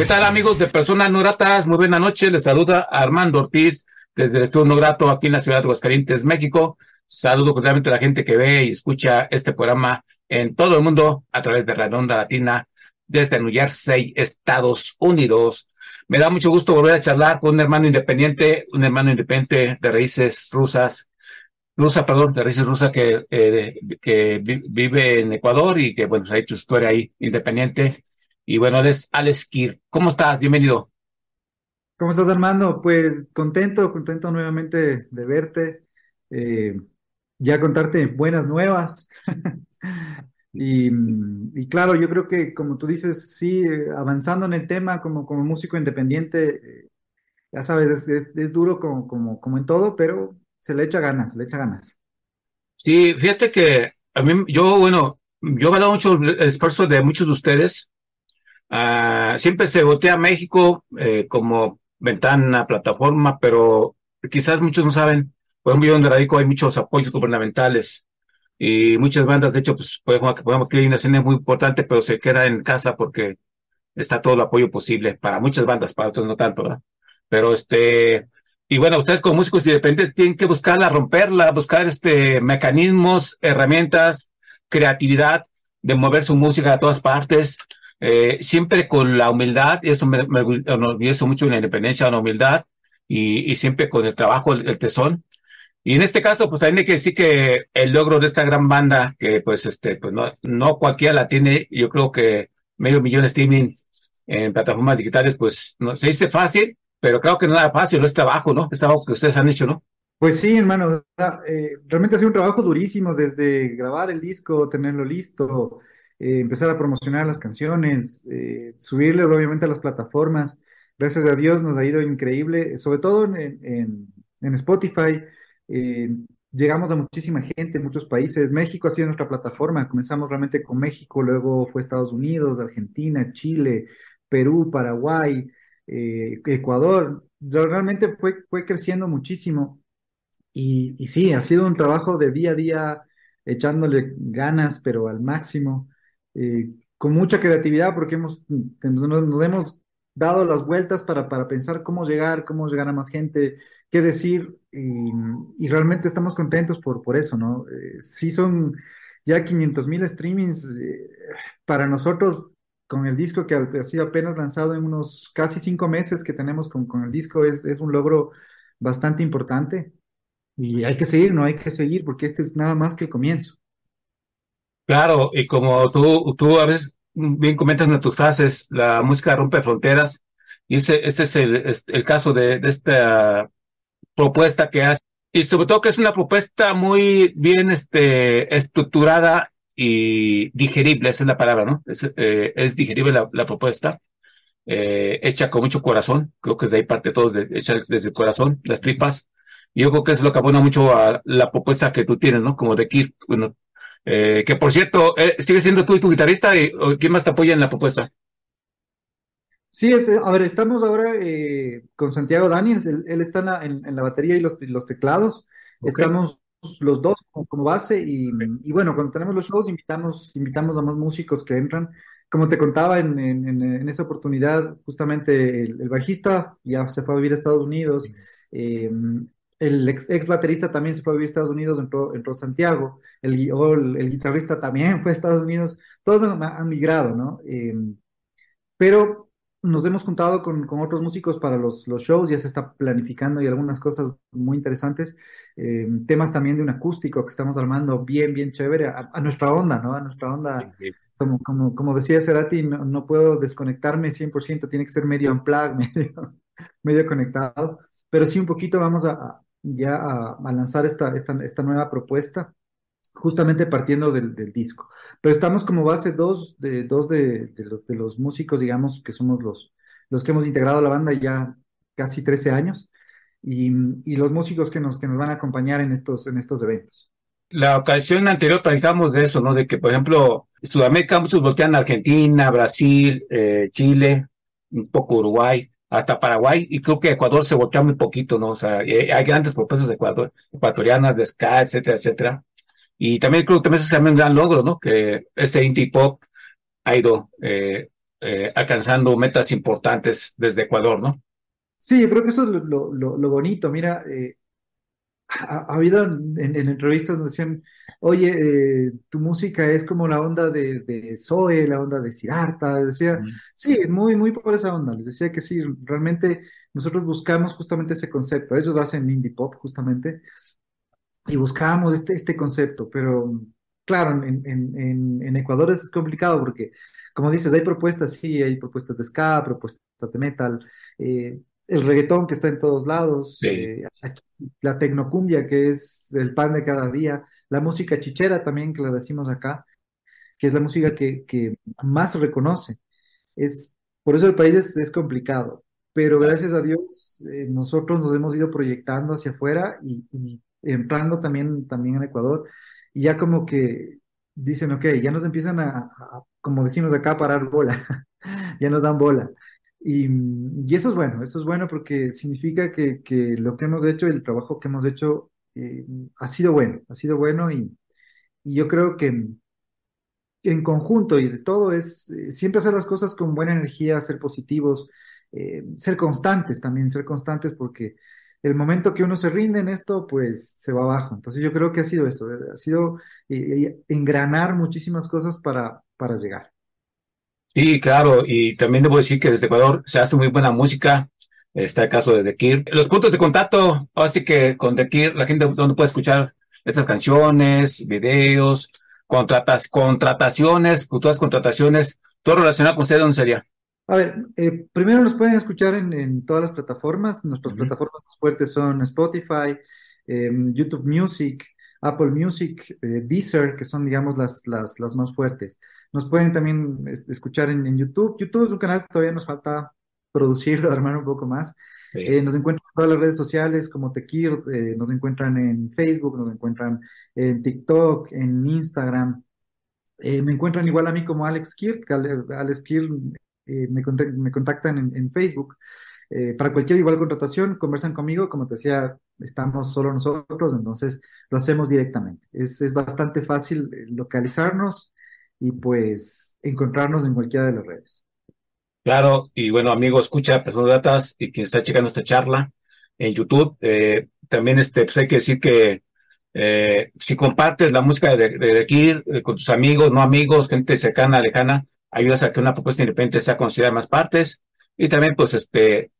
¿Qué tal amigos de Personas No Gratas? Muy buena noche, les saluda Armando Ortiz desde el Estudio No Grato aquí en la ciudad de Aguascalientes, México. Saludo cordialmente a la gente que ve y escucha este programa en todo el mundo a través de la Onda Latina desde New Jersey, Estados Unidos. Me da mucho gusto volver a charlar con un hermano independiente, un hermano independiente de raíces rusas, rusa, perdón, de raíces rusas que, eh, vive en Ecuador y que, bueno, se ha hecho historia ahí independiente y bueno, él es Alex Kir. ¿Cómo estás? Bienvenido. ¿Cómo estás, Armando? Pues contento, contento nuevamente de verte. Eh, ya contarte buenas nuevas. y, y, claro, yo creo que como tú dices, sí, avanzando en el tema como, como músico independiente, ya sabes, es, es, duro como, como, como en todo, pero se le echa ganas, se le echa ganas. Sí, fíjate que a mí, yo, bueno, yo me he dado mucho esfuerzo de muchos de ustedes Uh, siempre se votea México eh, como ventana, plataforma, pero quizás muchos no saben, por ejemplo, yo donde radico hay muchos apoyos gubernamentales y muchas bandas, de hecho, pues podemos, podemos que hay una escena muy importante, pero se queda en casa porque está todo el apoyo posible para muchas bandas, para otros no tanto. Pero este, y bueno, ustedes como músicos independientes tienen que buscarla, romperla, buscar este mecanismos, herramientas, creatividad de mover su música a todas partes, eh, siempre con la humildad, y eso me, me orgullezo mucho en la independencia, la humildad, y, y siempre con el trabajo, el, el, tesón. Y en este caso, pues también hay que decir que el logro de esta gran banda, que pues este, pues no, no cualquiera la tiene, yo creo que medio millón de streaming en plataformas digitales, pues no se dice fácil, pero creo que no es fácil, no es trabajo, ¿no? Es trabajo que ustedes han hecho, ¿no? Pues sí, hermano, eh, realmente ha sido un trabajo durísimo desde grabar el disco, tenerlo listo, eh, empezar a promocionar las canciones, eh, subirles obviamente a las plataformas. Gracias a Dios nos ha ido increíble, sobre todo en, en, Spotify. Eh, llegamos a muchísima gente, muchos países. México ha sido nuestra plataforma. Comenzamos realmente con México, luego fue Estados Unidos, Argentina, Chile, Perú, Paraguay, Ecuador. Realmente fue, fue creciendo muchísimo. Y, y sí, ha sido un trabajo de día a día, echándole ganas, pero al máximo eh, con mucha creatividad porque hemos, nos, nos, hemos dado las vueltas para, para pensar cómo llegar, cómo llegar a más gente, qué decir y, y realmente estamos contentos por, por eso, ¿no? Eh, sí son ya 500 mil streamings eh, para nosotros con el disco que ha sido apenas lanzado en unos casi cinco meses que tenemos con, con el disco es, es un logro bastante importante y hay que seguir, no hay que seguir porque este es nada más que el comienzo. Claro, y como tú, tú a veces bien comentas en tus frases, la música rompe fronteras, y ese, es el, caso de, esta propuesta que hace. Y sobre todo que es una propuesta muy bien este, estructurada y digerible, esa es la palabra, ¿no? Es, eh, es digerible la, propuesta, eh, hecha con mucho corazón, creo que de ahí parte todo, de, hecha desde el corazón, las tripas. Y yo creo que es lo que abona mucho a la propuesta que tú tienes, ¿no? Como de Kirk, bueno, eh, que por cierto, eh, ¿sigue siendo tú y tu guitarrista? Y, ¿Quién más te apoya en la propuesta? Sí, este, a ver, estamos ahora eh, con Santiago Daniels, él, él está en la, en, en la, batería y los, los teclados. Okay. Estamos los dos como, como base y, okay. y, bueno, cuando tenemos los shows invitamos, invitamos a más músicos que entran. Como te contaba en, en esa oportunidad, justamente el, el, bajista ya se fue a vivir a Estados Unidos. Eh, el ex, ex, baterista también se fue a vivir a Estados Unidos, entró, entró Santiago, el, el, el, guitarrista también fue a Estados Unidos, todos han, han migrado, ¿no? Eh, pero nos hemos juntado con, con otros músicos para los, los, shows, ya se está planificando y algunas cosas muy interesantes, eh, temas también de un acústico que estamos armando bien, bien chévere, a, a nuestra onda, ¿no? A nuestra onda. Sí, sí. Como, como, como decía Cerati, no, no puedo desconectarme 100%, tiene que ser medio unplugged, medio, medio conectado, pero sí un poquito vamos a, ya a, a lanzar esta, esta, esta, nueva propuesta. justamente partiendo del, disco. Pero estamos como base dos de, dos de, los, músicos, digamos, que somos los, los que hemos integrado la banda ya casi 13 años, y, los músicos que nos, que nos van a acompañar en estos, en estos eventos. La ocasión anterior platicamos de eso, ¿no? De que, por ejemplo, Sudamérica muchos voltean a Argentina, Brasil, eh, Chile, un poco Uruguay, hasta Paraguay, y creo que Ecuador se voltea muy poquito, ¿no? O sea, hay grandes propuestas de Ecuador, ecuatorianas, de ska, etcétera, etcétera. Y también creo que también se un gran logro, ¿no? Que este indie pop ha ido eh, eh, alcanzando metas importantes desde Ecuador, ¿no? Sí, creo que eso es lo, lo, bonito. Mira, eh, ha, habido en, entrevistas donde decían, oye, eh, tu música es como la onda de, de Zoe, la onda de Siddhartha. Decía, sí, es muy, muy por esa onda. Les decía que sí, realmente nosotros buscamos justamente ese concepto. Ellos hacen indie pop, justamente, y buscábamos este, este concepto, pero claro, en, en, en Ecuador es complicado porque, como dices, hay propuestas, sí, hay propuestas de ska, propuestas de metal. Eh, el reggaetón que está en todos lados, eh, la tecnocumbia que es el pan de cada día, la música chichera también que la decimos acá, que es la música que, que más reconoce. Es, por eso el país es, complicado, pero gracias a Dios eh, nosotros nos hemos ido proyectando hacia afuera y, y entrando también, también en Ecuador, y ya como que dicen, ok, ya nos empiezan a, a como decimos acá, a parar bola, ya nos dan bola. Y, y, eso es bueno, eso es bueno porque significa que, lo que hemos hecho, el trabajo que hemos hecho, eh, ha sido bueno, ha sido bueno y, yo creo que en conjunto y de todo es eh, siempre hacer las cosas con buena energía, ser positivos, eh, ser constantes también, ser constantes porque el momento que uno se rinde en esto, pues se va abajo. Entonces yo creo que ha sido eso, ha sido engranar muchísimas cosas para llegar. Sí, claro, y también debo decir que desde Ecuador se hace muy buena música. Está el caso de The Los puntos de contacto, así que con The la gente donde puede escuchar estas canciones, videos, contratas, contrataciones, futuras contrataciones, todo relacionado con usted, ¿dónde sería? A ver, eh, primero nos pueden escuchar en, todas las plataformas. Nuestras plataformas más fuertes son Spotify, em, YouTube Music, Apple Music, eh, Deezer, que son, digamos, las, las, las más fuertes. Nos pueden también escuchar en, YouTube. YouTube es un canal que todavía nos falta producirlo, armar un poco más. Eh, nos encuentran en todas las redes sociales como Tequir, eh, nos encuentran en Facebook, nos encuentran en TikTok, en Instagram. Eh, me encuentran igual a mí como Alex Kirt, Alex Kirt me, me, contactan en, en Facebook. para cualquier igual contratación, conversan conmigo, como te decía, estamos solo nosotros, entonces lo hacemos directamente. Es, es bastante fácil localizarnos, y pues encontrarnos en cualquiera de las redes. Claro, y bueno, amigo, escucha Personas Datas y quien está checando esta charla en YouTube, eh, también este, pues hay que decir que eh, si compartes la música de, de, Kir eh, con tus amigos, no amigos, gente cercana, lejana, ayudas a que una propuesta independiente sea considerada en más partes y también pues este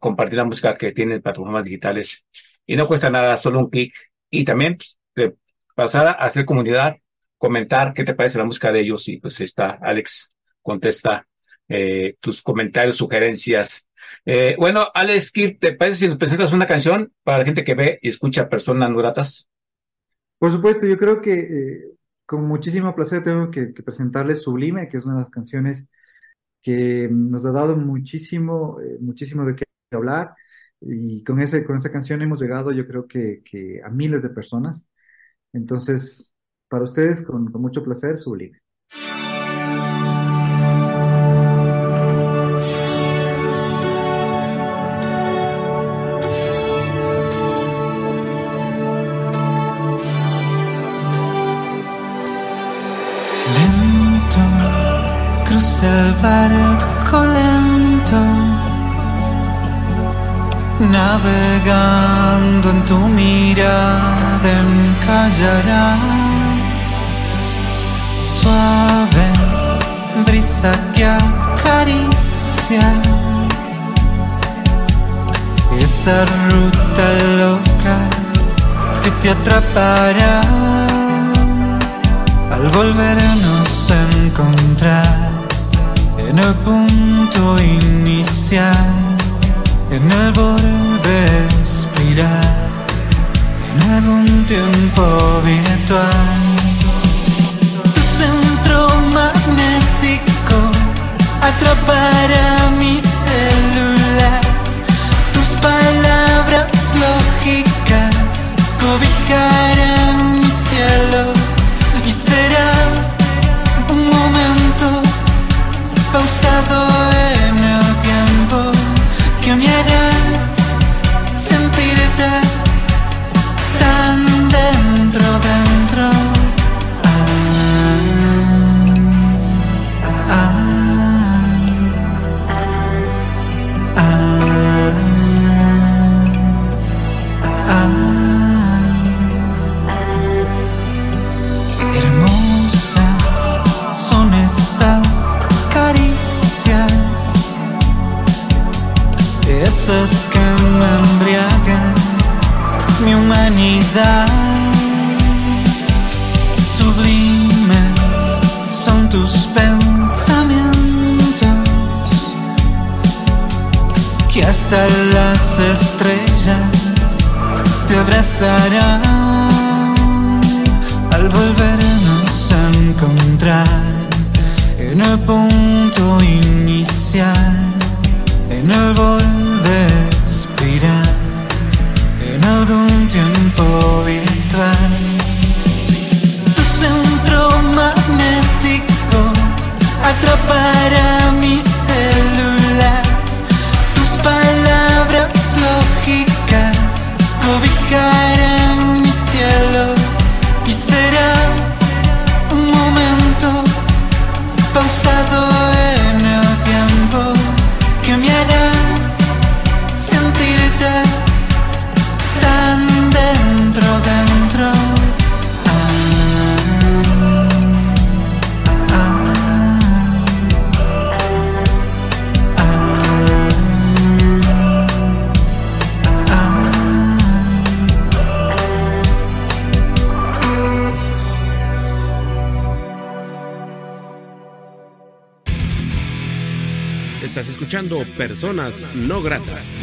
compartir la música que tienen plataformas digitales y no cuesta nada, solo un clic y también pues, pasar a hacer comunidad comentar qué te parece la música de ellos y pues está Alex contesta eh, tus comentarios, sugerencias. Eh, bueno, Alex, ¿te parece si nos presentas una canción para la gente que ve y escucha personas no gratas? Por supuesto, yo creo que eh, con muchísimo placer tengo que, presentarles Sublime, que es una de las canciones que nos ha dado muchísimo, muchísimo de qué hablar. Y con, ese, con esa canción hemos llegado, yo creo que, que a miles de personas. Entonces, para ustedes, con, mucho placer, Sublime. El barco lento, navegando en tu mirada encallará suave, brisa que acaricia. Esa ruta loca que te atrapará. Al volvernos a encontrar en el punto inicial, en el borde espiral, en algún tiempo virtual magnético atrapará mis células. Tus palabras lógicas cobijarán. Abrazarán al volvernos a encontrar en el punto inicial, en el borde espiral, en algún tiempo virtual. Tu centro magnético atrapará mis Personas No Gratas.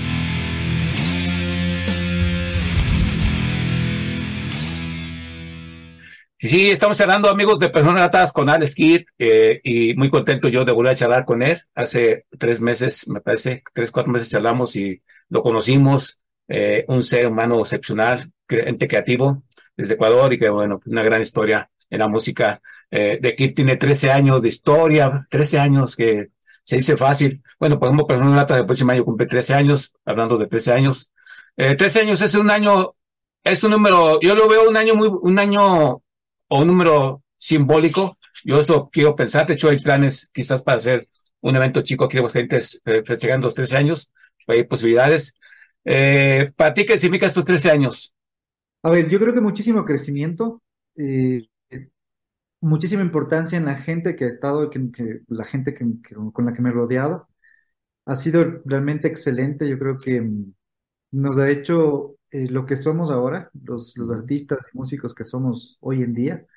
Sí, estamos charlando, amigos de Personas Gratas con Alex Kidd, eh, y muy contento yo de volver a charlar con él. Hace tres meses, me parece, tres, cuatro meses charlamos y lo conocimos. eh, un ser humano excepcional, ente creativo desde Ecuador y que, bueno, una gran historia en la música. Eh, de Kidd tiene 13 años de historia, 13 años que se dice fácil. Bueno, por ejemplo, Personas Gratas el próximo año cumple 13 años, hablando de 13 años. Eh, 13 años es un año, es un número, yo lo veo un año muy, un año o un número simbólico. Yo eso quiero pensar. De hecho, hay planes quizás para hacer un evento chico. Queremos gente eh, festejando los 13 años. Hay posibilidades. Eh, ¿Para ti qué significa estos 13 años? A ver, yo creo que muchísimo crecimiento, eh, muchísima importancia en la gente que ha estado, que, que- la gente que, que- con la que me he rodeado. Ha sido realmente excelente. Yo creo que mm, nos ha hecho eh, lo que somos ahora, los, los artistas y músicos que somos hoy en día.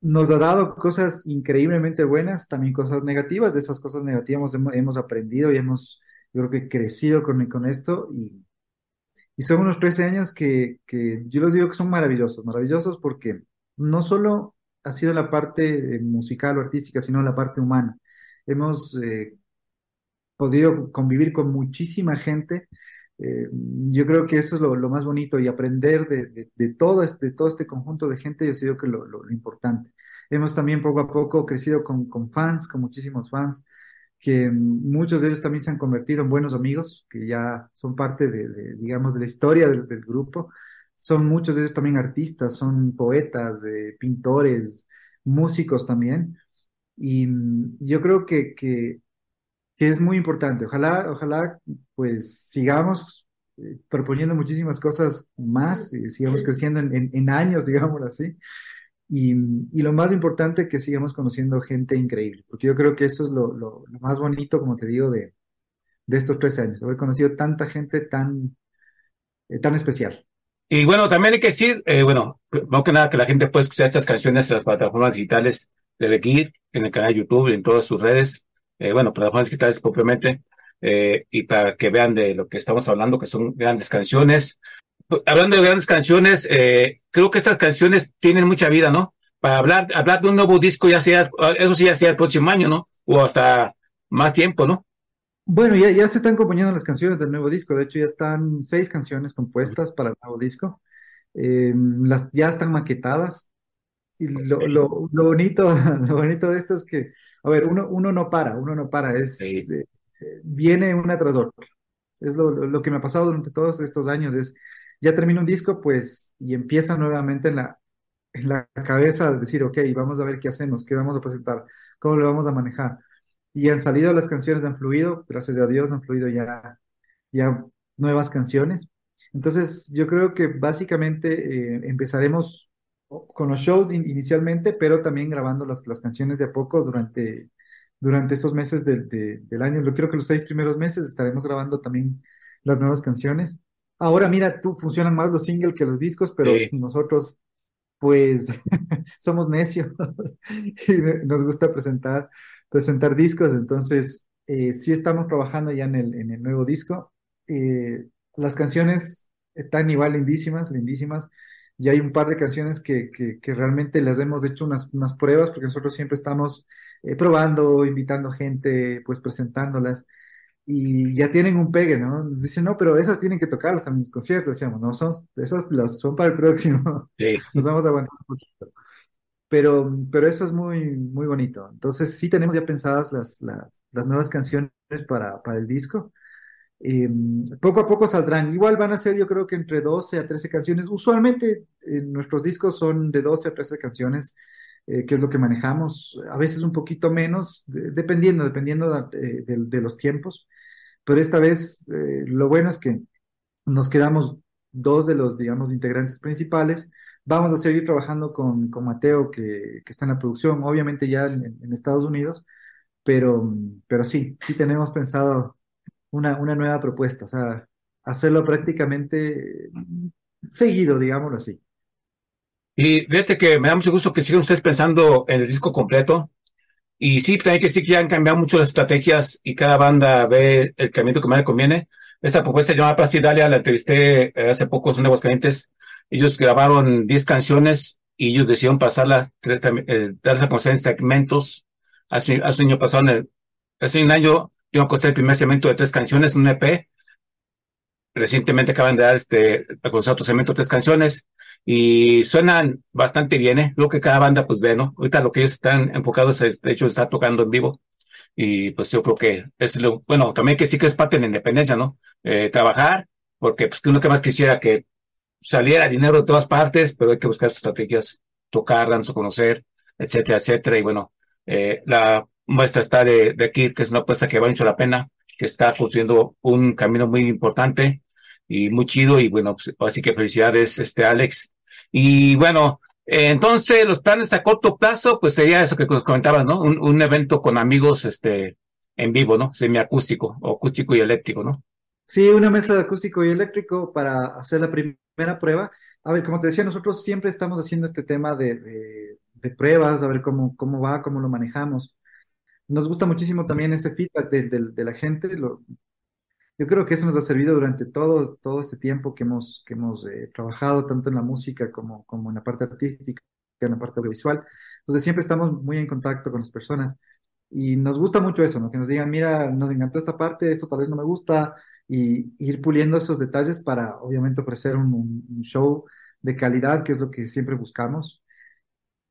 Nos ha dado cosas increíblemente buenas, también cosas negativas. De esas cosas negativas hemos, hemos aprendido y hemos, yo creo que crecido con, con esto y y son unos 13 años que, que yo los digo que son maravillosos, maravillosos porque no solo ha sido la parte musical o artística, sino la parte humana. Hemos eh, podido convivir con muchísima gente. eh, yo creo que eso es lo, más bonito y aprender de, de- todo este, de todo este conjunto de gente, yo digo que lo, importante. Hemos también poco a poco crecido con, con fans, con muchísimos fans que muchos de ellos también se han convertido en buenos amigos, que ya son parte de, digamos, de la historia del grupo. Son muchos de ellos también artistas, son poetas, eh, pintores, músicos también. Y mm, yo creo que, que, que es muy importante. Ojalá, ojalá, pues sigamos eh, proponiendo muchísimas cosas más, y sigamos creciendo en, en, en años, digámoslo así. Y, y lo más importante, que sigamos conociendo gente increíble, porque yo creo que eso es lo, lo, lo más bonito, como te digo, de, de estos 13 años, haber conocido tanta gente tan, eh, tan especial. Y bueno, también hay que decir, eh, bueno, no que nada que la gente puede escuchar estas canciones en las plataformas digitales de Kid, en el canal de YouTube y en todas sus redes, eh, bueno, plataformas digitales propiamente, eh, y para que vean de lo que estamos hablando, que son grandes canciones. Hablando de grandes canciones, eh, creo que estas canciones tienen mucha vida, ¿no? Para hablar, hablar de un nuevo disco ya sea, eso sí ya sea el próximo año, ¿no? O hasta más tiempo, ¿no? Bueno, ya, ya se están componiendo las canciones del nuevo disco. De hecho, ya están seis canciones compuestas para el nuevo disco. Eh, las, ya están maquetadas. Y lo, lo, lo bonito, lo bonito de esto es que, a ver, uno, uno no para, uno no para, es, Sí. eh, viene una tras otra. Es lo, lo, que me ha pasado durante todos estos años, es, ya termino un disco, pues, y empieza nuevamente en la, en la cabeza de decir, ok, vamos a ver qué hacemos, qué vamos a presentar, cómo lo vamos a manejar. Y han salido las canciones, han fluido, gracias a Dios han fluido ya, ya nuevas canciones. Entonces, yo creo que básicamente eh, empezaremos con los shows in- inicialmente, pero también grabando las, las canciones de a poco durante, durante estos meses del, de- del año. Yo creo que los seis primeros meses estaremos grabando también las nuevas canciones. Ahora, mira, tú funcionan más los singles que los discos, pero Sí. nosotros, pues, somos necios y nos gusta presentar, presentar discos. Entonces, eh, sí estamos trabajando ya en el, en el nuevo disco. Eh, las canciones están igual lindísimas, lindísimas. Y hay un par de canciones que, que, que realmente les hemos hecho unas, unas pruebas, porque nosotros siempre estamos eh, probando, invitando gente, pues presentándolas, y ya tienen un pegue, ¿no? Nos dicen, no, pero esas tienen que tocarlas en los conciertos, decíamos, no, son, esas las son para el próximo, Sí. nos vamos a aguantar un poquito. Pero, pero eso es muy, muy bonito. Entonces, sí tenemos ya pensadas las, las, las nuevas canciones para, para el disco. Eh, poco a poco saldrán. Igual van a ser, yo creo que entre 12 a 13 canciones. Usualmente eh, nuestros discos son de 12 a 13 canciones, eh, que es lo que manejamos. A veces un poquito menos, de- dependiendo, dependiendo de, de- de los tiempos. Pero esta vez eh, lo bueno es que nos quedamos dos de los, digamos, integrantes principales. Vamos a seguir trabajando con, con Mateo, que, que está en la producción, obviamente ya en, en Estados Unidos, pero, pero sí, sí tenemos pensado una, una nueva propuesta, o sea, hacerlo prácticamente seguido, digámoslo así. Y fíjate que me da mucho gusto que sigan ustedes pensando en el disco completo. Y sí, también que sí que han cambiado mucho las estrategias y cada banda ve el camino que más le conviene. Esta propuesta llamada Placidalia la entrevisté eh, hace poco en Aguascalientes. Ellos grabaron 10 canciones y ellos decidieron pasarlas, eh, darlas a conocer en segmentos. Hace, hace un año pasado, en el- hace un año, yo a conocer el primer segmento de tres canciones, un EP. Recientemente acaban de dar este, a conocer otro segmento de tres canciones y suenan bastante bien, ¿eh? Lo que cada banda pues ve, ¿no? Ahorita lo que ellos están enfocados es, de hecho, está tocando en vivo y pues yo creo que es lo, bueno, también que sí que es parte de la independencia, ¿no? Eh, trabajar, porque pues que uno que más quisiera que saliera dinero de todas partes, pero hay que buscar estrategias, tocar, darnos a conocer, etcétera, etcétera, y bueno, eh, la muestra está de, de aquí, que es una apuesta que vale mucho la pena, que está construyendo un camino muy importante y muy chido, y bueno, pues, así que felicidades, este Alex. Y bueno, eh, entonces los planes a corto plazo, pues sería eso que nos comentabas, ¿no? Un, evento con amigos, este, en vivo, ¿no? Semiacústico, acústico y eléctrico, ¿no? Sí, una mezcla de acústico y eléctrico para hacer la primera prueba. A ver, como te decía, nosotros siempre estamos haciendo este tema de, de- de pruebas, a ver cómo, cómo va, cómo lo manejamos. Nos gusta muchísimo también este feedback de- de la gente. Lo, yo creo que eso nos ha servido durante todo, todo este tiempo que hemos, que hemos eh, trabajado, tanto en la música como, como en la parte artística, en la parte audiovisual. Entonces siempre estamos muy en contacto con las personas y nos gusta mucho eso, ¿no? Que nos digan, mira, nos encantó esta parte, esto tal vez no me gusta, y ir puliendo esos detalles para, obviamente, ofrecer un, un- show de calidad, que es lo que siempre buscamos.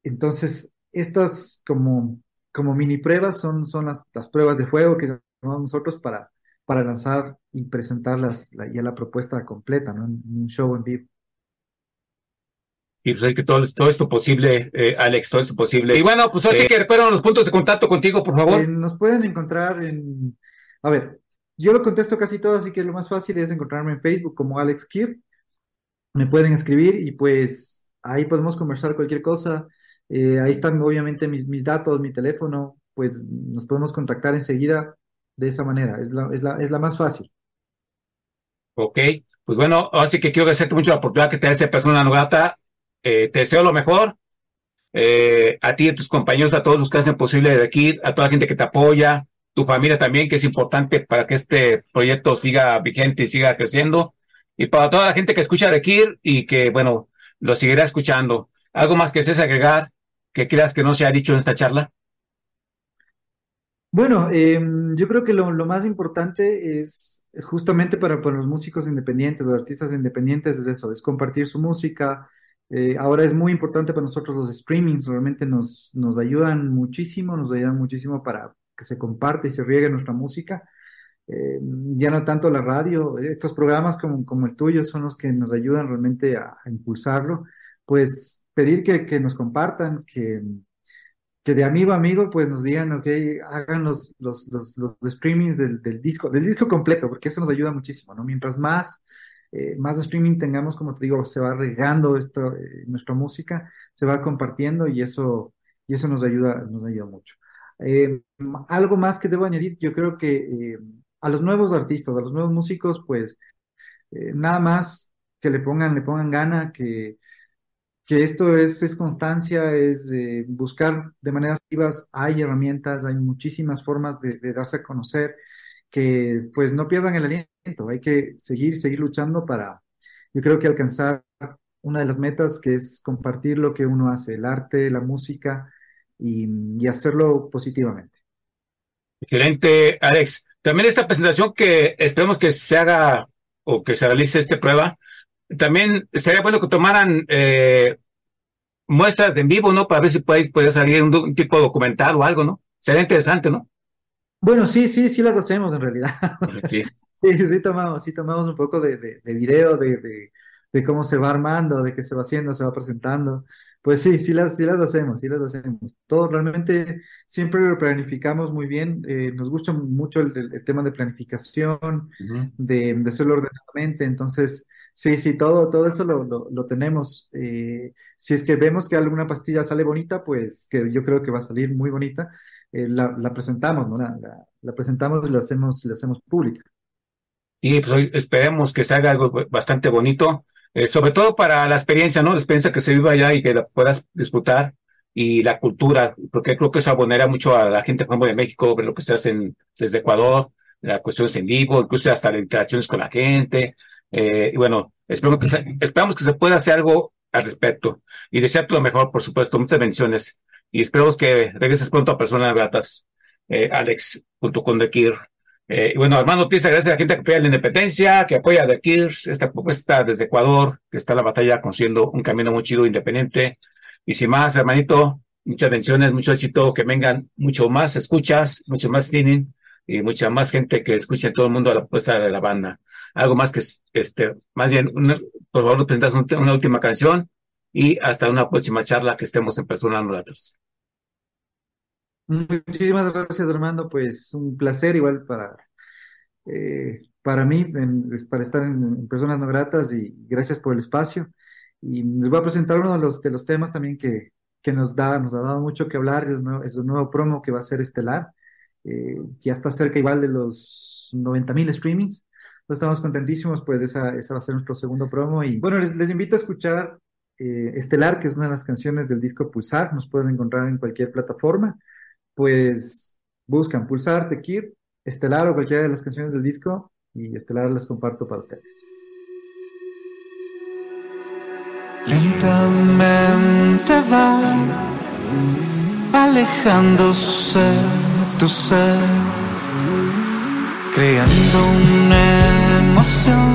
Entonces, estas como, como mini pruebas son, son las, las pruebas de juego que llamamos nosotros para, para lanzar y presentar las, la, ya la propuesta completa, ¿no? En un show en vivo. Y pues hay que todo, todo esto posible, eh, Alex, todo esto posible. Y bueno, pues así que recuerdan los puntos de contacto contigo, por favor. Eh, nos pueden encontrar en, a ver, yo lo contesto casi todo, así que lo más fácil es encontrarme en Facebook como Alex Kirk. Me pueden escribir y pues ahí podemos conversar cualquier cosa. Eh, ahí están obviamente mis, datos, mi teléfono, pues nos podemos contactar enseguida de esa manera. Es la, es la, es la más fácil. Ok, pues bueno, así que quiero agradecerte mucho la oportunidad que te da esa persona no grata. Eh, te deseo lo mejor. Eh, a ti y a tus compañeros, a todos los que hacen posible de aquí, a toda la gente que te apoya, tu familia también, que es importante para que este proyecto siga vigente y siga creciendo. Y para toda la gente que escucha de Kir y que, bueno, lo seguirá escuchando. ¿Algo más que desees agregar que creas que no se ha dicho en esta charla? Bueno, eh, yo creo que lo, lo más importante es justamente para, para los músicos independientes, los artistas independientes, es eso, es compartir su música. Eh, ahora es muy importante para nosotros los streamings, realmente nos, nos ayudan muchísimo, nos ayudan muchísimo para que se comparte y se riegue nuestra música. Eh, ya no tanto la radio, estos programas como, como el tuyo son los que nos ayudan realmente a, impulsarlo. Pues pedir que, que nos compartan, que, que de amigo a amigo pues nos digan, ok, hagan los, los, los, los streamings del, del disco, del disco completo, porque eso nos ayuda muchísimo, ¿no? Mientras más, eh, más streaming tengamos, como te digo, se va regando esto, eh, nuestra música, se va compartiendo y eso, y eso nos ayuda, nos ayuda mucho. Eh, algo más que debo añadir, yo creo que eh, a los nuevos artistas, a los nuevos músicos, pues eh, nada más que le pongan, le pongan gana, que, que esto es, es constancia, es eh, buscar de maneras activas, hay herramientas, hay muchísimas formas de, de darse a conocer, que pues no pierdan el aliento, hay que seguir, seguir luchando para, yo creo que alcanzar una de las metas que es compartir lo que uno hace, el arte, la música y, y hacerlo positivamente. Excelente, Alex. También esta presentación que esperemos que se haga o que se realice esta prueba, también sería bueno que tomaran eh, muestras en vivo, ¿no? Para ver si puede, puede salir un, un tipo de documental o algo, ¿no? Sería interesante, ¿no? Bueno, sí, sí, sí las hacemos en realidad. Sí. Sí, sí tomamos, sí tomamos un poco de, de, de video, de, de, de cómo se va armando, de qué se va haciendo, se va presentando. Pues sí, sí las, sí las hacemos, sí las hacemos. Todo realmente siempre lo planificamos muy bien. eh, nos gusta mucho el, el- el tema de planificación, de, de hacerlo ordenadamente. Entonces, sí, sí, todo, todo eso lo, lo, lo tenemos. Eh, si es que vemos que alguna pastilla sale bonita, pues que yo creo que va a salir muy bonita, eh, la, la presentamos, ¿no? La, la, la presentamos y la hacemos, la hacemos pública. Y pues hoy esperemos que se haga algo bastante bonito, eh, sobre todo para la experiencia, ¿no? La experiencia que se viva allá y que la puedas disfrutar y la cultura, porque creo que eso abonará mucho a la gente, por ejemplo, de México, ver lo que se hace en- desde Ecuador, las cuestiones en vivo, incluso hasta las interacciones con la gente. eh, y bueno, esperamos que se, esperamos que se pueda hacer algo al respecto y desearte lo mejor, por supuesto, muchas bendiciones y esperamos que regreses pronto a Personas Gratas, eh, Alex, junto con. Eh, bueno, Armando Pieza, gracias a la gente que apoya la independencia, que apoya a The Kirs, esta propuesta desde Ecuador, que está en la batalla consiguiendo un camino muy chido, independiente. Y sin más, hermanito, muchas bendiciones, mucho éxito, que vengan mucho más escuchas, mucho más streaming y mucha más gente que escuche en todo el mundo la propuesta de la banda. Algo más que, este, más bien, por favor, presentas un- una última canción y hasta una próxima charla que estemos en Personas No Gratas. Muchísimas gracias, Armando. Pues un placer igual para, eh, para mí, en- para estar en, en Personas No Gratas y gracias por el espacio. Y les voy a presentar uno de los, de los temas también que, que nos da, nos ha dado mucho que hablar, es un nuevo, es un nuevo promo que va a ser estelar. Eh, ya está cerca igual de los 90 mil streamings. Entonces estamos contentísimos, pues esa, esa va a ser nuestro segundo promo. Y bueno, les, les invito a escuchar eh, Estelar, que es una de las canciones del disco Pulsar. Nos pueden encontrar en cualquier plataforma pues buscan Pulsar, Tekir, Estelar o cualquiera de las canciones del disco y Estelar las comparto para ustedes. Lentamente va alejándose tu ser, creando una emoción,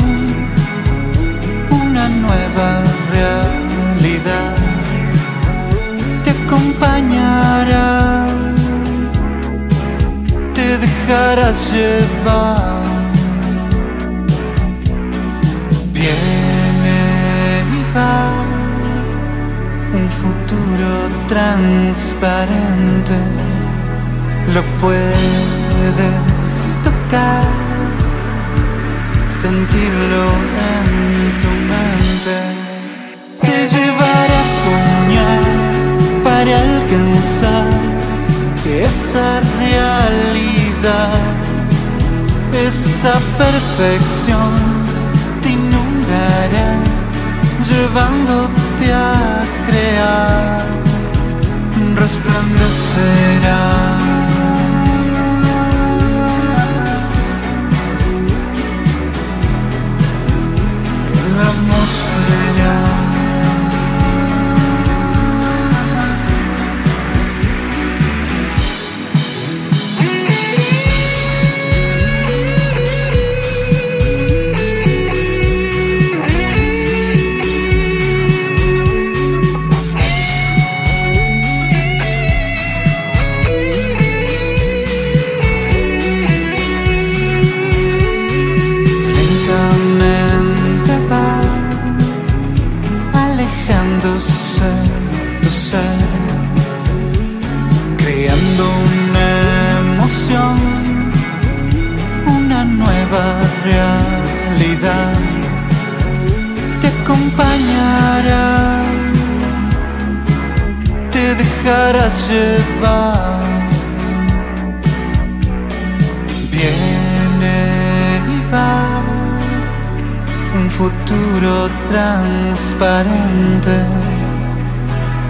una nueva realidad. Te acompañará, dejarás llevar. Viene y un futuro transparente, lo puedes tocar, sentirlo en tu mente, te llevará a soñar para alcanzar esa realidad, esa perfección te inundará llevándote a crear, resplandecerá. atmósfera. Futuro transparente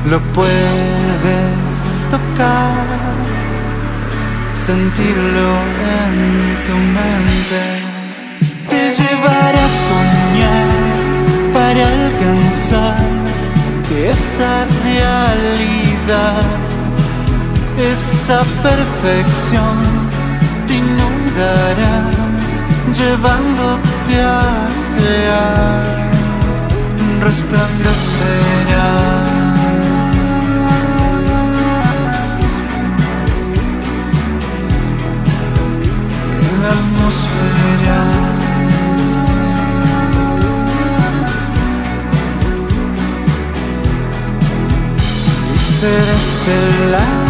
lo puedes tocar, sentirlo en tu mente. Te llevará a soñar para alcanzar esa realidad, esa perfección te inundará llevándote a crear, resplandecerá. En la atmósfera. Y ser estelar.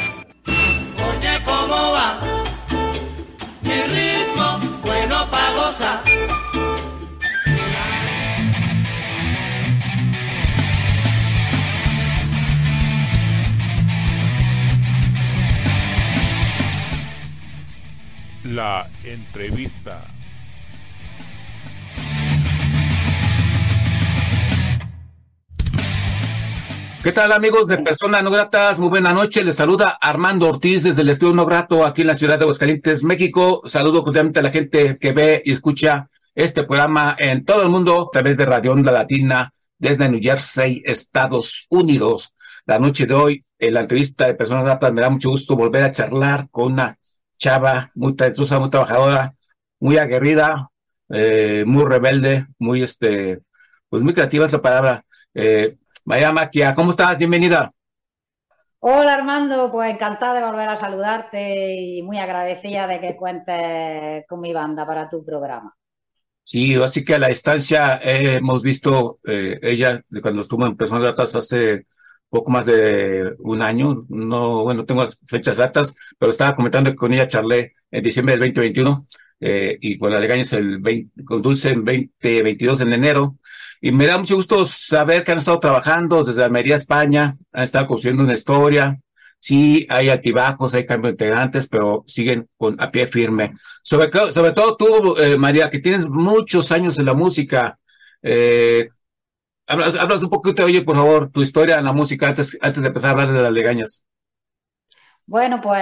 La entrevista. ¿Qué tal amigos de Personas No Gratas? Muy buena noche. Les saluda Armando Ortiz desde el Estudio No Grato aquí en la ciudad de Aguascalientes, México. Saludo cordialmente a la gente que ve y escucha este programa en todo el mundo a través de Radio Onda Latina desde New Jersey, Estados Unidos. La noche de hoy, en la entrevista de Personas Gratas, me da mucho gusto volver a charlar con chava muy talentosa, muy trabajadora, muy aguerrida, eh, muy rebelde, muy, este, pues muy creativa es la palabra. Eh, Vaya Maquia, ¿cómo estás? Bienvenida. Hola Armando, pues encantada de volver a saludarte y muy agradecida de que cuentes con mi banda para tu programa. Sí, así que a la distancia eh, hemos visto eh, ella cuando estuvo en Personas Datas hace poco más de un año, no, bueno, tengo las fechas exactas, pero estaba comentando que con ella charlé en diciembre del 2021 eh, y con la Legañas el 20, con Dulce en 2022 en enero. Y me da mucho gusto saber que han estado trabajando desde Almería, España, han estado construyendo una historia. Sí, hay altibajos, hay cambio de integrantes, pero siguen con a pie firme. Sobre, sobre todo tú, eh, María, que tienes muchos años en la música. Eh, hablas, hablas un poquito, oye, por favor, tu historia en la música antes, antes de empezar a hablar de las legañas. Bueno, pues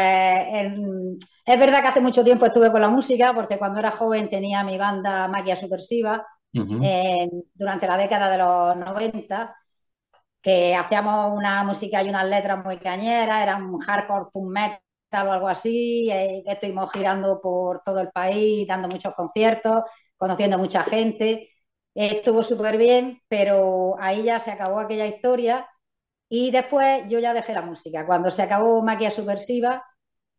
es verdad que hace mucho tiempo estuve con la música porque cuando era joven tenía mi banda Maquia Subversiva Ujú. en- durante la década de los 90, que hacíamos una música y unas letras muy cañeras, era un hardcore punk metal o algo así, eh, que estuvimos girando por todo el país, dando muchos conciertos, conociendo mucha gente. Estuvo súper bien, pero ahí ya se acabó aquella historia y después yo ya dejé la música. Cuando se acabó Maquia Subversiva,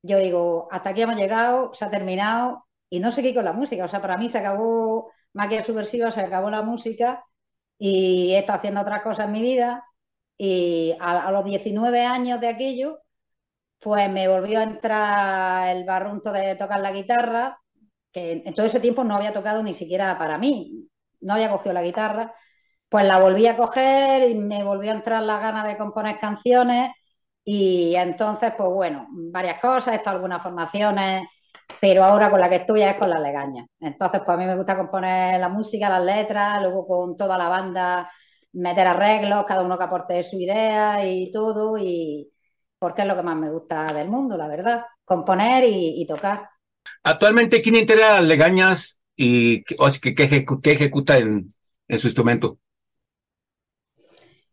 yo digo, hasta aquí hemos llegado, se ha terminado y no seguí con la música. O sea, para mí se acabó Maquia Subversiva, se acabó la música y he estado haciendo otras cosas en mi vida. Y a, a los 19 años de aquello, pues me volvió a entrar el barrunto de tocar la guitarra, que en todo ese tiempo no había tocado ni siquiera para mí, no había cogido la guitarra. Pues la volví a coger y me volvió a entrar la gana de componer canciones y entonces, pues bueno, varias cosas, he estado algunas formaciones, pero ahora con la que estoy es con las legañas. Entonces, pues a mí me gusta componer la música, las letras, luego con toda la banda meter arreglos, cada uno que aporte su idea y todo, y porque es lo que más me gusta del mundo, la verdad, componer y, y tocar. Actualmente, ¿quién integra las legañas y qué, ejecuta en, en su instrumento?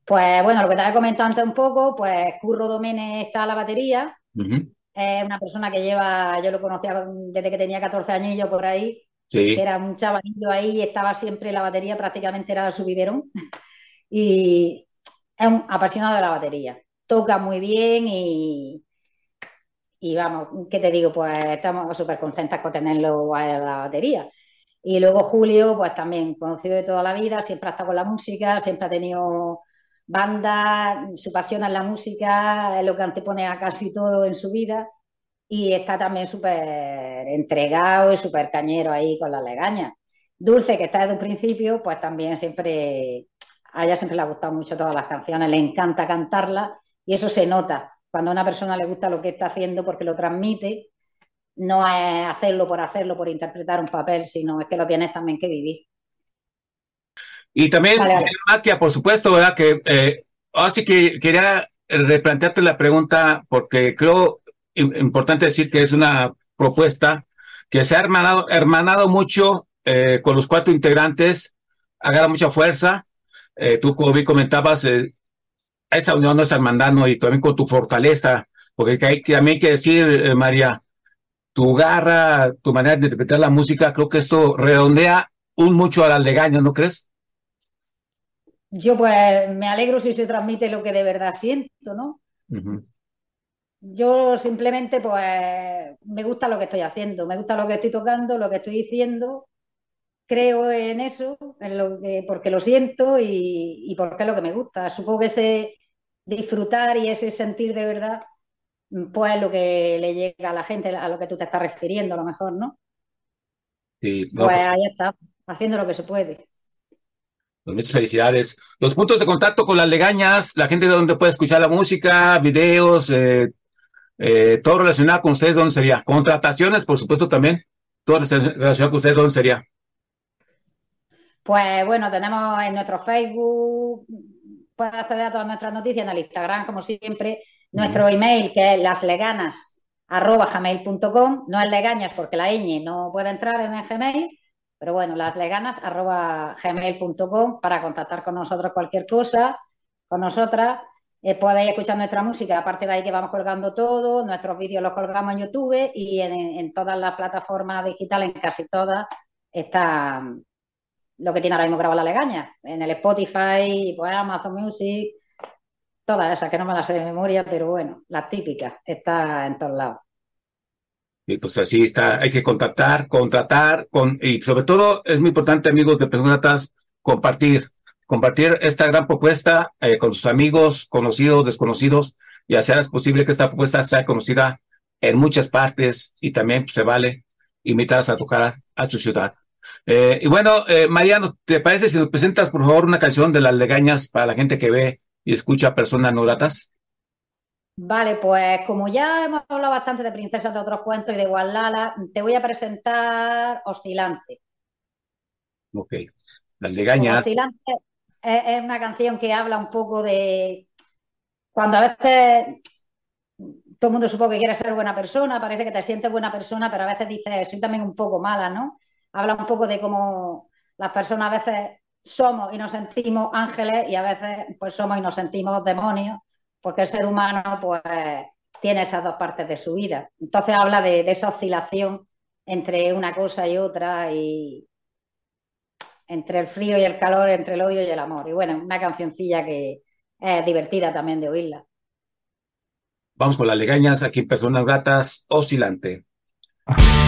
Pues bueno, lo que te había comentado antes un poco, pues Curro Domene está a la batería, es una persona que lleva, yo lo conocía con- desde que tenía 14 años y yo por ahí, Sí. que era un chavalillo ahí y estaba siempre la batería, prácticamente era su biberón. Y es un apasionado de la batería. Toca muy bien y, y vamos, ¿qué te digo? Pues estamos súper contentas con tenerlo a la batería. Y luego Julio, pues también conocido de toda la vida, siempre ha con la música, siempre ha tenido banda, su pasión es la música, es lo que antepone a casi todo en su vida. Y está también súper entregado y súper cañero ahí con las legañas. Dulce, que está desde un principio, pues también siempre, a ella siempre le ha gustado mucho todas las canciones, le encanta cantarlas y eso se nota cuando a una persona le gusta lo que está haciendo porque lo transmite, no es hacerlo por hacerlo, por interpretar un papel, sino es que lo tienes también que vivir. Y también, Vale, vale. Matia, por supuesto, ¿verdad? Que eh, ahora sí que quería replantearte la pregunta porque creo im- importante decir que es una propuesta que se ha hermanado, hermanado mucho eh, con los cuatro integrantes, agarra mucha fuerza. Eh, tú, como bien comentabas, eh, esa unión no es hermandad, y también con tu fortaleza, porque que hay que, también hay que decir, eh, María, tu garra, tu manera de interpretar la música, creo que esto redondea un mucho a las legañas, ¿no crees? Yo pues me alegro si se transmite lo que de verdad siento, ¿no? Yo simplemente pues me gusta lo que estoy haciendo, me gusta lo que estoy tocando, lo que estoy diciendo, creo en eso, en lo que, porque lo siento y, y porque es lo que me gusta. Supongo que ese disfrutar y ese sentir de verdad, pues es lo que le llega a la gente, a lo que tú te estás refiriendo a lo mejor, ¿no? Sí, no, Pues pues, ahí está, haciendo lo que se puede. pues muchas felicidades. Los puntos de contacto con las legañas, la gente de donde puede escuchar la música, videos, eh, eh, todo relacionado con ustedes, ¿dónde sería? Contrataciones, por supuesto, también. Todo relacionado con ustedes, ¿dónde sería? Pues bueno, tenemos en nuestro Facebook, puedes acceder a todas nuestras noticias en el Instagram, como siempre, nuestro email que es lasleganas@gmail.com, no es legañas porque la ñ no puede entrar en el Gmail, pero bueno, lasleganas@gmail.com para contactar con nosotros cualquier cosa, con nosotras. Eh, podéis escuchar nuestra música, aparte de ahí que vamos colgando todo, nuestros vídeos los colgamos en YouTube y en, en todas las plataformas digitales, en casi todas, está lo que tiene ahora mismo grabado la legaña, en el Spotify, pues Amazon Music, todas esas que no me las sé de memoria, pero bueno, las típicas, está en todos lados. Y pues así está, hay que contactar, contratar, con, y sobre todo es muy importante, amigos de Personas, compartir, compartir esta gran propuesta eh, con sus amigos, conocidos, desconocidos, y hacer posible que esta propuesta sea conocida en muchas partes y también pues, se vale invitarlas a tocar a su ciudad. Eh, y bueno, eh, Mariano, ¿te parece si nos presentas por favor una canción de las legañas para la gente que ve y escucha personas no gratas? Vale, pues como ya hemos hablado bastante de princesas de otros cuentos y de Guadalala, te voy a presentar Oscilante. Ok. Las legañas. Oscilante es, es una canción que habla un poco de cuando a veces todo el mundo supongo que quiere ser buena persona, parece que te sientes buena persona, pero a veces dices, soy también un poco mala, ¿no? Habla un poco de cómo las personas a veces somos y nos sentimos ángeles y a veces pues somos y nos sentimos demonios, porque el ser humano pues tiene esas dos partes de su vida. Entonces habla de, de esa oscilación entre una cosa y otra y entre el frío y el calor, entre el odio y el amor. Y bueno, una cancioncilla que es divertida también de oírla. Vamos con las legañas aquí en Personas Gratas, Oscilante.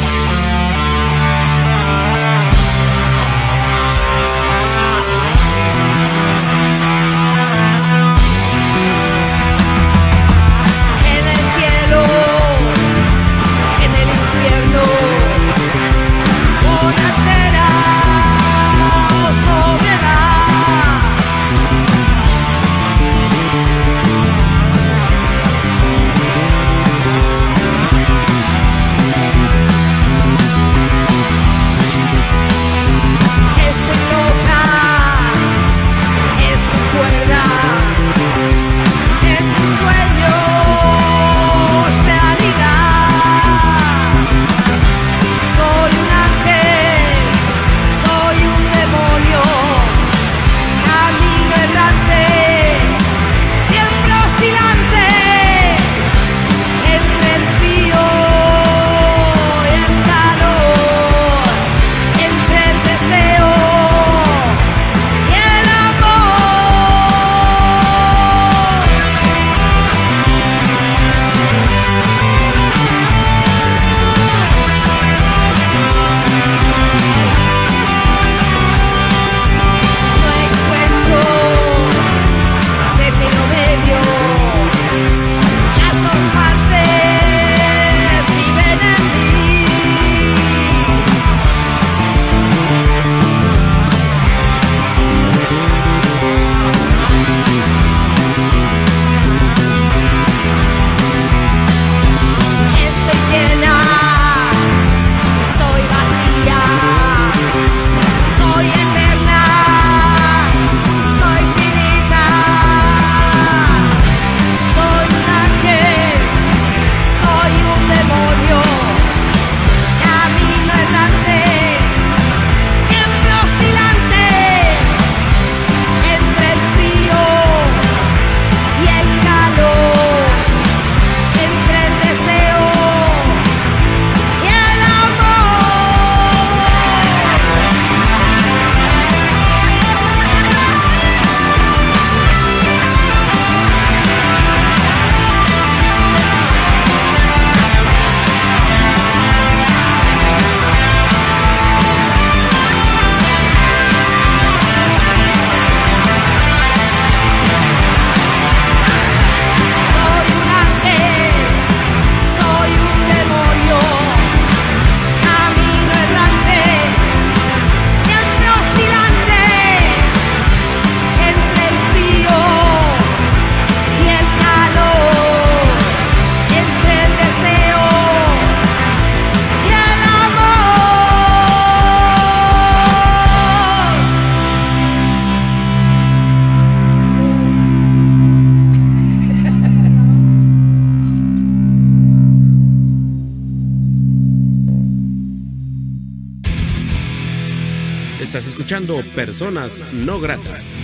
Personas No Gratas.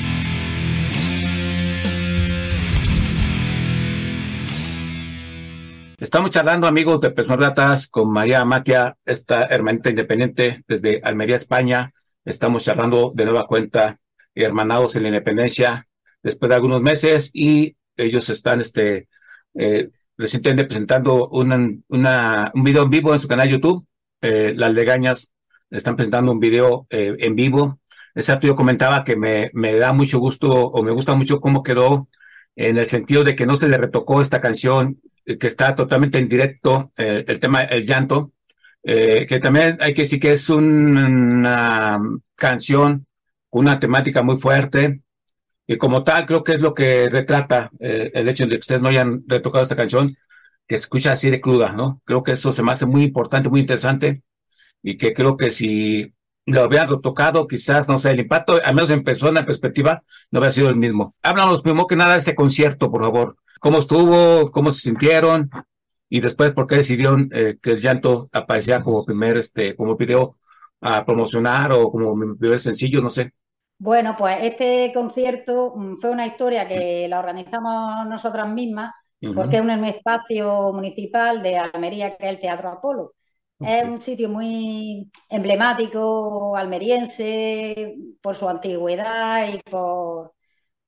Estamos charlando, amigos de Personas Gratas, con María Matia, esta hermanita independiente desde Almería, España. Estamos charlando de nueva cuenta, hermanados en la independencia, después de algunos meses, y ellos están este, eh, recientemente presentando una, un video en vivo en su canal YouTube. Eh, Las Legañas están presentando un video eh, en vivo. Exacto, yo comentaba que me, me da mucho gusto o me gusta mucho cómo quedó en el sentido de que no se le retocó esta canción, eh, que está totalmente en directo, eh, el tema El Llanto, eh, que también hay que decir que es un- una canción con una temática muy fuerte, y como tal creo que es lo que retrata el hecho de que ustedes no hayan retocado esta canción, que se escucha así de cruda, ¿no? Creo que eso se me hace muy importante, muy interesante, y que creo que si lo hubieran retocado, quizás, no sé, el impacto, al menos en persona, en perspectiva, no hubiera sido el mismo. Háblanos primero que nada de este concierto, por favor. ¿Cómo estuvo? ¿Cómo se sintieron? Y después, ¿por qué decidieron eh, que el llanto apareciera como primer, este, como video a promocionar o como primer sencillo? No sé. Bueno, pues este concierto mm, fue una historia que la organizamos nosotras mismas, porque es un espacio municipal de Almería, que es el Teatro Apolo. Es un sitio muy emblemático, almeriense, por su antigüedad y por,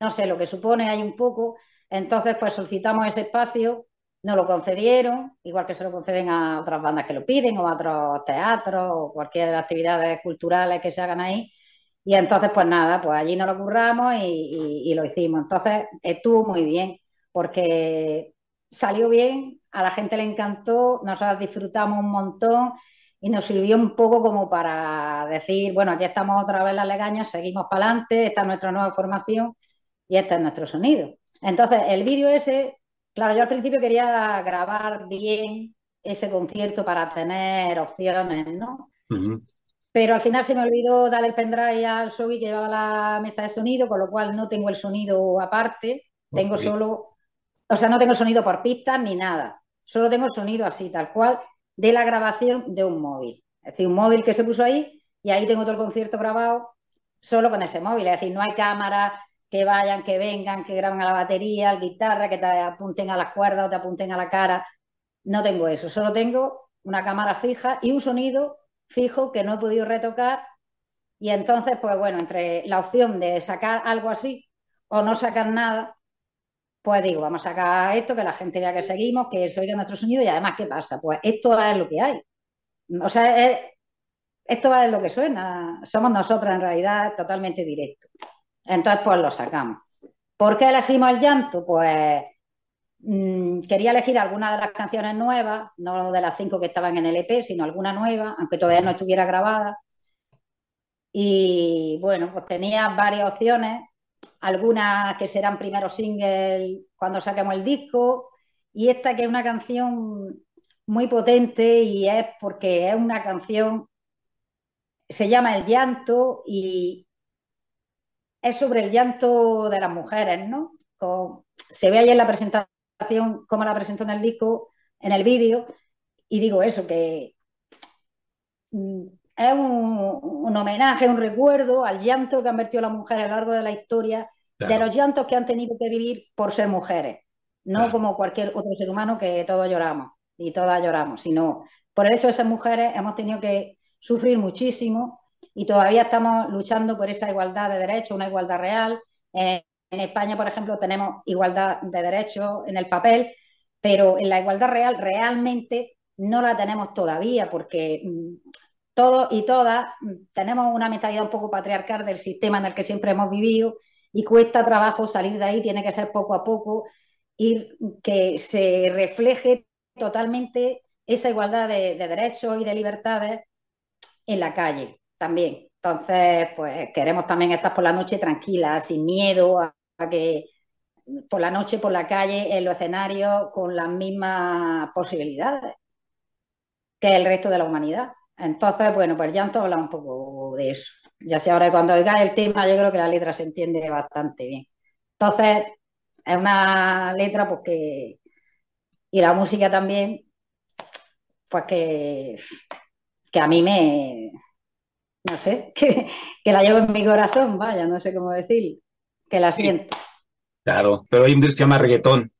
no sé, lo que supone ahí un poco. Entonces, pues solicitamos ese espacio, nos lo concedieron, igual que se lo conceden a otras bandas que lo piden, o a otros teatros, o cualquier actividades culturales que se hagan ahí. Y entonces, pues nada, pues allí nos lo curramos y, lo hicimos. Entonces, estuvo muy bien, porque salió bien, a la gente le encantó, nosotros disfrutamos un montón y nos sirvió un poco como para decir, bueno, aquí estamos otra vez las legañas, seguimos para adelante, esta es nuestra nueva formación y este es nuestro sonido. Entonces, el vídeo ese, claro, yo al principio quería grabar bien ese concierto para tener opciones, ¿no? Pero al final se me olvidó darle el pendrive al Sogui que llevaba la mesa de sonido, con lo cual no tengo el sonido aparte, tengo solo, o sea, no tengo sonido por pistas ni nada, solo tengo sonido así, tal cual, de la grabación de un móvil. Es decir, un móvil que se puso ahí y ahí tengo todo el concierto grabado solo con ese móvil. Es decir, no hay cámaras que vayan, que vengan, que graben a la batería, al guitarra, que te apunten a las cuerdas o te apunten a la cara. No tengo eso, solo tengo una cámara fija y un sonido fijo que no he podido retocar. Y entonces, pues bueno, entre la opción de sacar algo así o no sacar nada, pues digo, vamos a sacar esto, que la gente vea que seguimos, que se oiga nuestro sonido y además, ¿qué pasa? Pues esto es lo que hay. O sea, es- esto es lo que suena. Somos nosotras en realidad totalmente directo. Entonces, pues lo sacamos. ¿Por qué elegimos el llanto? Pues mm, quería elegir alguna de las canciones nuevas, no de las cinco que estaban en el EP, sino alguna nueva, aunque todavía no estuviera grabada. Y bueno, pues tenía varias opciones, algunas que serán primero single cuando saquemos el disco, y esta que es una canción muy potente y es porque es una canción, se llama El llanto y es sobre el llanto de las mujeres, ¿no? Se ve ahí en la presentación, cómo la presentó en el disco, en el vídeo, y digo eso, que mm, es un, un homenaje, un recuerdo al llanto que han vertido las mujeres a lo largo de la historia, de los llantos que han tenido que vivir por ser mujeres, no Claro. como cualquier otro ser humano que todos lloramos y todas lloramos, sino por el hecho de ser mujeres hemos tenido que sufrir muchísimo y todavía estamos luchando por esa igualdad de derechos, una igualdad real. Eh, en España, por ejemplo, tenemos igualdad de derechos en el papel, pero en la igualdad real realmente no la tenemos todavía porque mm, todos y todas tenemos una mentalidad un poco patriarcal del sistema en el que siempre hemos vivido y cuesta trabajo salir de ahí, tiene que ser poco a poco, ir que se refleje totalmente esa igualdad de, de derechos y de libertades en la calle también. Entonces, pues queremos también estar por la noche tranquilas, sin miedo a que por la noche, por la calle, en los escenarios, con las mismas posibilidades que el resto de la humanidad. Entonces, bueno, pues llanto habla un poco de eso. Ya sé, ahora cuando oigáis el tema, yo creo que la letra se entiende bastante bien. Entonces, es una letra pues que, y la música también, pues que, que a mí me, no sé, que, que la llevo en mi corazón, vaya, no sé cómo decir, que la siento. Claro, pero hay un virus que se llama reggaetón.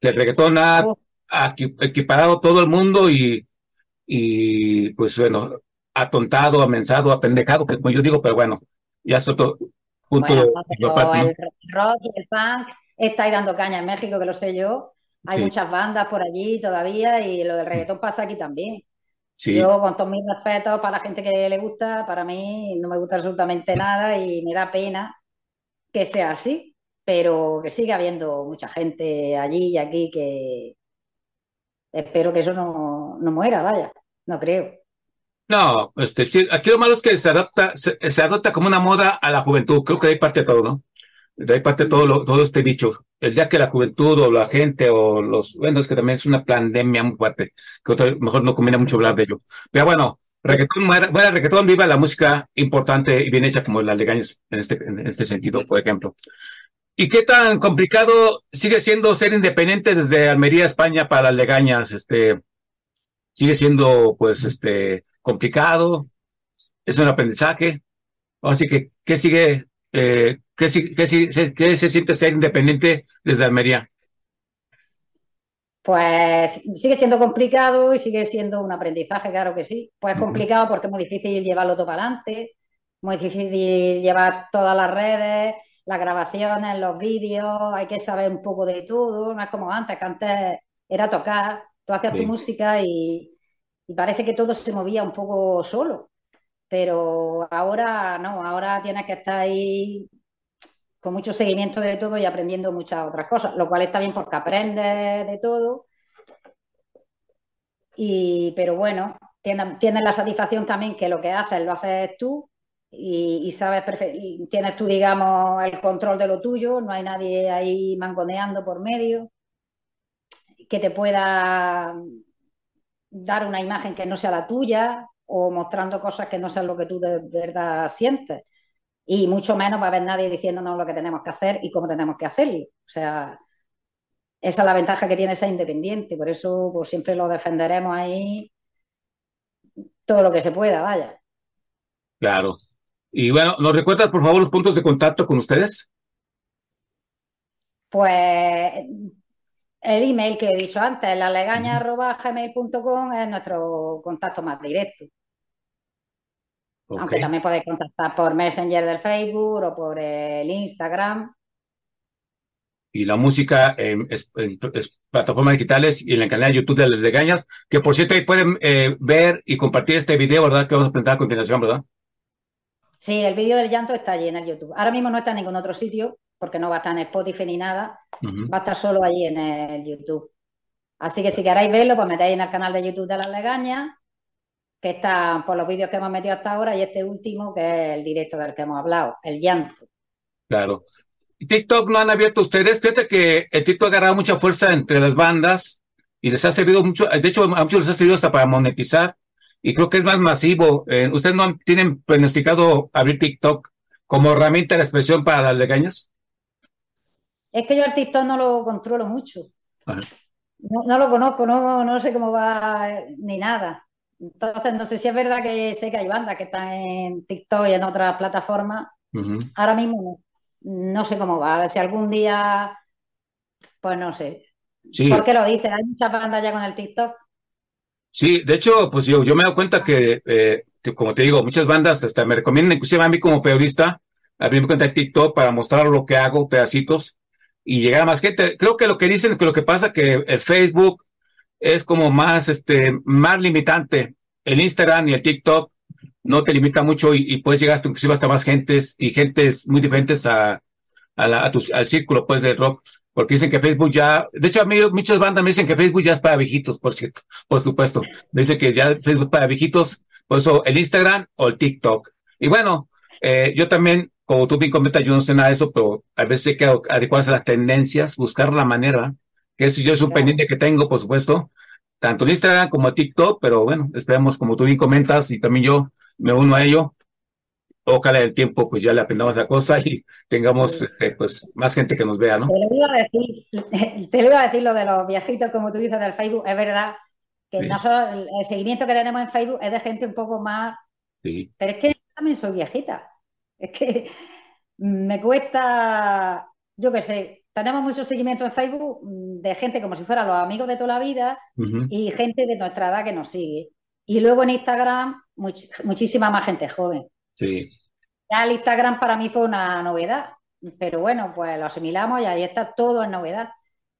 Que el reggaetón ha, Oh. ha equiparado todo el mundo y, y pues bueno, atontado, amensado, apendejado, que como yo digo, pero bueno, ya es otro punto Bueno, el rock y el punk está ahí dando caña en México, que lo sé yo. Hay Sí. muchas bandas por allí todavía y lo del reggaetón pasa aquí también. Sí, Yo, con todos mis respetos para la gente que le gusta, para mí no me gusta absolutamente nada y me da pena que sea así, pero que siga habiendo mucha gente allí y aquí que espero que eso no, no muera, vaya, no creo. no, este, aquí lo malo es que se adapta, se, se adopta como una moda a la juventud, creo que de ahí parte todo, ¿no? De ahí parte todo, lo- todo este bicho. El día que la juventud o la gente o los, bueno, es que también es una pandemia muy fuerte, mejor no conviene mucho hablar de ello. Pero bueno, reggaetón, muera reggaetón, viva la música importante y bien hecha como las legañas en este, en este sentido, por ejemplo. ¿Y qué tan complicado sigue siendo ser independiente desde Almería, España, para las legañas? Este, sigue siendo, pues, este, complicado, es un aprendizaje. Así que, ¿qué sigue, eh, qué, qué qué se siente ser independiente desde Almería? Pues sigue siendo complicado y sigue siendo un aprendizaje, claro que sí. Pues complicado porque es muy difícil llevarlo todo para adelante, muy difícil llevar todas las redes, las grabaciones, los vídeos, hay que saber un poco de todo, no es como antes, que antes era tocar, tú hacías Sí. tu música y, y parece que todo se movía un poco solo, pero ahora no, ahora tienes que estar ahí con mucho seguimiento de todo y aprendiendo muchas otras cosas, lo cual está bien porque aprendes de todo. Y, pero bueno, tienes, tienes la satisfacción también que lo que haces lo haces tú y, y sabes y tienes tú, digamos, el control de lo tuyo, no hay nadie ahí mangoneando por medio que te pueda dar una imagen que no sea la tuya o mostrando cosas que no sean lo que tú de verdad sientes. Y mucho menos va a haber nadie diciéndonos lo que tenemos que hacer y cómo tenemos que hacerlo. O sea, esa es la ventaja que tiene ser independiente. Por eso pues, siempre lo defenderemos ahí todo lo que se pueda, vaya. Claro. Y bueno, ¿nos recuerdas, por favor, los puntos de contacto con ustedes? Pues el email que he dicho antes, lalegaña.gmail.com es nuestro contacto más directo. Aunque también podéis contactar por Messenger del Facebook o por el Instagram. Y la música en, en- es- plataformas digitales y en el canal de YouTube de Las Legañas, que por cierto ahí pueden eh, ver y compartir este video, ¿verdad? Que vamos a presentar a continuación, ¿verdad? Sí, el vídeo del llanto está allí en el YouTube. Ahora mismo no está en ningún otro sitio porque no va a estar en Spotify ni nada. Va a estar solo allí en el YouTube. Así que si queréis verlo, pues metéis en el canal de YouTube de Las Legañas, que está por los vídeos que hemos metido hasta ahora y este último, que es el directo del que hemos hablado, el llanto. Claro. TikTok no han abierto ustedes. Fíjate que el TikTok ha agarrado mucha fuerza entre las bandas y les ha servido mucho. De hecho, a muchos les ha servido hasta para monetizar y creo que es más masivo. Eh, ¿Ustedes no han- tienen pronosticado abrir TikTok como herramienta de expresión para las legañas? Es que yo el TikTok no lo controlo mucho. No, no lo conozco, no, no sé cómo va eh, ni nada. Entonces, no sé si es verdad que sé que hay bandas que están en TikTok y en otras plataformas. Ahora mismo no. No sé cómo va. Si algún día, pues no sé. Sí. ¿Por qué lo dices? Hay muchas bandas ya con el TikTok. Sí, de hecho, pues yo, yo me he dado cuenta que, eh, que, como te digo, muchas bandas hasta me recomiendan, inclusive a mí como periodista, abrir mi cuenta de TikTok para mostrar lo que hago, pedacitos, y llegar a más gente. Creo que lo que dicen, que lo que pasa que el Facebook es como más, este, más limitante. El Instagram y el TikTok no te limita mucho y, puedes llegar hasta, inclusive hasta más gentes y gentes muy diferentes a, a al círculo, pues, del rock. Porque dicen que Facebook ya, de hecho, a mí muchas bandas me dicen que Facebook ya es para viejitos, por cierto, por supuesto. Dicen que ya Facebook es para viejitos, por eso el Instagram o el TikTok. Y bueno, eh, yo también, como tú bien comentas, yo no sé nada de eso, pero a veces hay que adecuarse a las tendencias, buscar la manera, que eso yo es un Claro. pendiente que tengo, por supuesto, tanto en Instagram como en TikTok, pero bueno, esperemos, como tú bien comentas, y también yo me uno a ello. Ojalá el tiempo, pues ya le aprendamos la cosa y tengamos, Sí. este, pues, más gente que nos vea, ¿no? Te lo iba a decir, te lo iba a decir lo de los viejitos, como tú dices, del Facebook. Es verdad que Sí. nosotros, el seguimiento que tenemos en Facebook es de gente un poco más Sí, Pero es que también soy viejita. Es que me cuesta, yo qué sé, tenemos mucho seguimiento en Facebook de gente como si fueran los amigos de toda la vida y gente de nuestra edad que nos sigue. Y luego en Instagram, much- muchísima más gente joven. Sí. Ya el Instagram para mí fue una novedad, pero bueno, pues lo asimilamos y ahí está todo en novedad.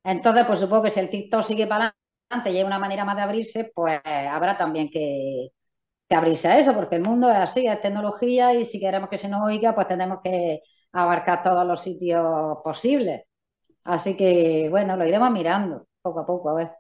Entonces, pues supongo que si el TikTok sigue para adelante y hay una manera más de abrirse, pues habrá también que, que abrirse a eso, porque el mundo es así, es tecnología y si queremos que se nos oiga, pues tenemos que abarcar todos los sitios posibles. Así que, bueno, lo iremos mirando poco a poco, a ver.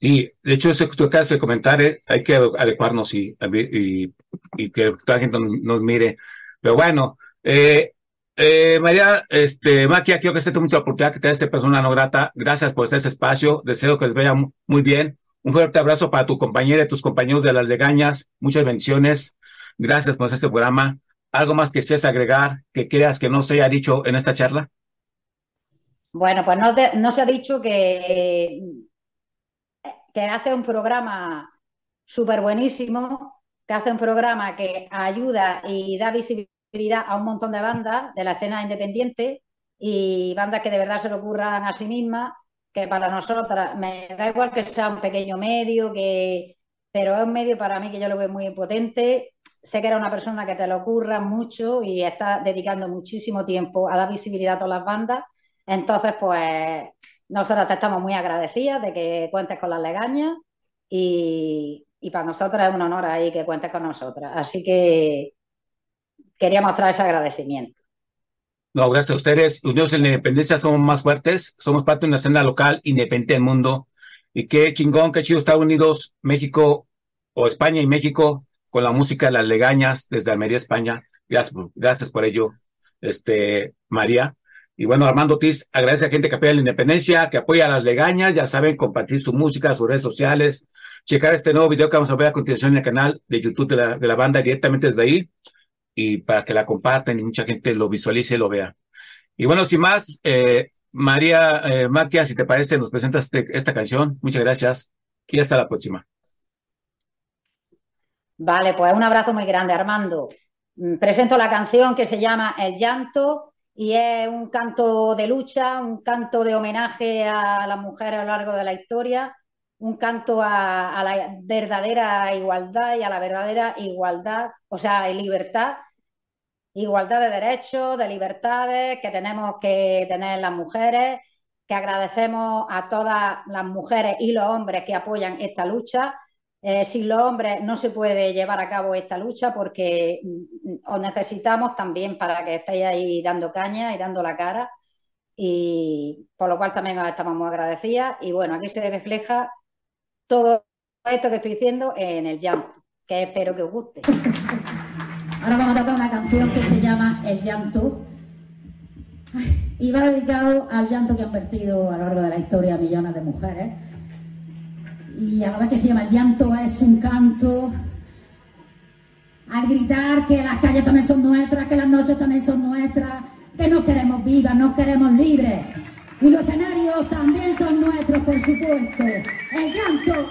Y de hecho, eso que tú acabas de comentar, eh, hay que adecuarnos y, y, y que toda la gente nos, mire. Pero bueno, eh, eh, María, este, Maquia, quiero que esté mucha oportunidad que te dé este persona no grata. Gracias por este espacio. Deseo que les vaya mu- muy bien. Un fuerte abrazo para tu compañera y tus compañeros de las legañas. Muchas bendiciones. Gracias por este programa. ¿Algo más que desees agregar que creas que no se haya dicho en esta charla? Bueno, pues no, te- no se ha dicho que, que hace un programa súper buenísimo, que hace un programa que ayuda y da visibilidad a un montón de bandas de la escena independiente y bandas que de verdad se lo ocurran a sí mismas, que para nosotras, me da igual que sea un pequeño medio, que, pero es un medio para mí que yo lo veo muy potente. Sé que era una persona que te lo ocurra mucho y está dedicando muchísimo tiempo a dar visibilidad a todas las bandas. Entonces, pues nosotras te estamos muy agradecidas de que cuentes con las legañas y, y para nosotras es un honor ahí que cuentes con nosotras. Así que quería mostrar ese agradecimiento. No, gracias a ustedes. Unidos en la independencia somos más fuertes. Somos parte de una escena local independiente del mundo. Y qué chingón, qué chido Estados Unidos, México o España y México con la música de las legañas desde Almería, España. Gracias, por- ello, este, María. Y bueno, Armando Ortiz agradece a gente que apoya la independencia, que apoya a las legañas. Ya saben, compartir su música, sus redes sociales, checar este nuevo video que vamos a ver a continuación en el canal de YouTube de de la banda directamente desde ahí y para que la compartan y mucha gente lo visualice y lo vea. Y bueno, sin más, eh, María eh, Maquia, si te parece, nos presentas esta canción. Muchas gracias y hasta la próxima. Vale, pues un abrazo muy grande, Armando. Mm, Presento la canción que se llama El llanto y es un canto de lucha, un canto de homenaje a las mujeres a lo largo de la historia, un canto a, a la verdadera igualdad y a la verdadera igualdad, o sea, libertad, igualdad de derechos, de libertades que tenemos que tener las mujeres, que agradecemos a todas las mujeres y los hombres que apoyan esta lucha. Eh, sin los hombres no se puede llevar a cabo esta lucha porque mm, os necesitamos también para que estéis ahí dando caña y dando la cara y por lo cual también os estamos muy agradecidas y bueno, aquí se refleja todo esto que estoy diciendo en el llanto, que espero que os guste. Ahora vamos a tocar una canción que se llama El llanto. Y va dedicado al llanto que han vertido a lo largo de la historia millones de mujeres. Y a la vez que se llama El llanto es un canto al gritar que las calles también son nuestras, que las noches también son nuestras, que nos queremos vivas, nos queremos libres. Y los escenarios también son nuestros, por supuesto. El llanto.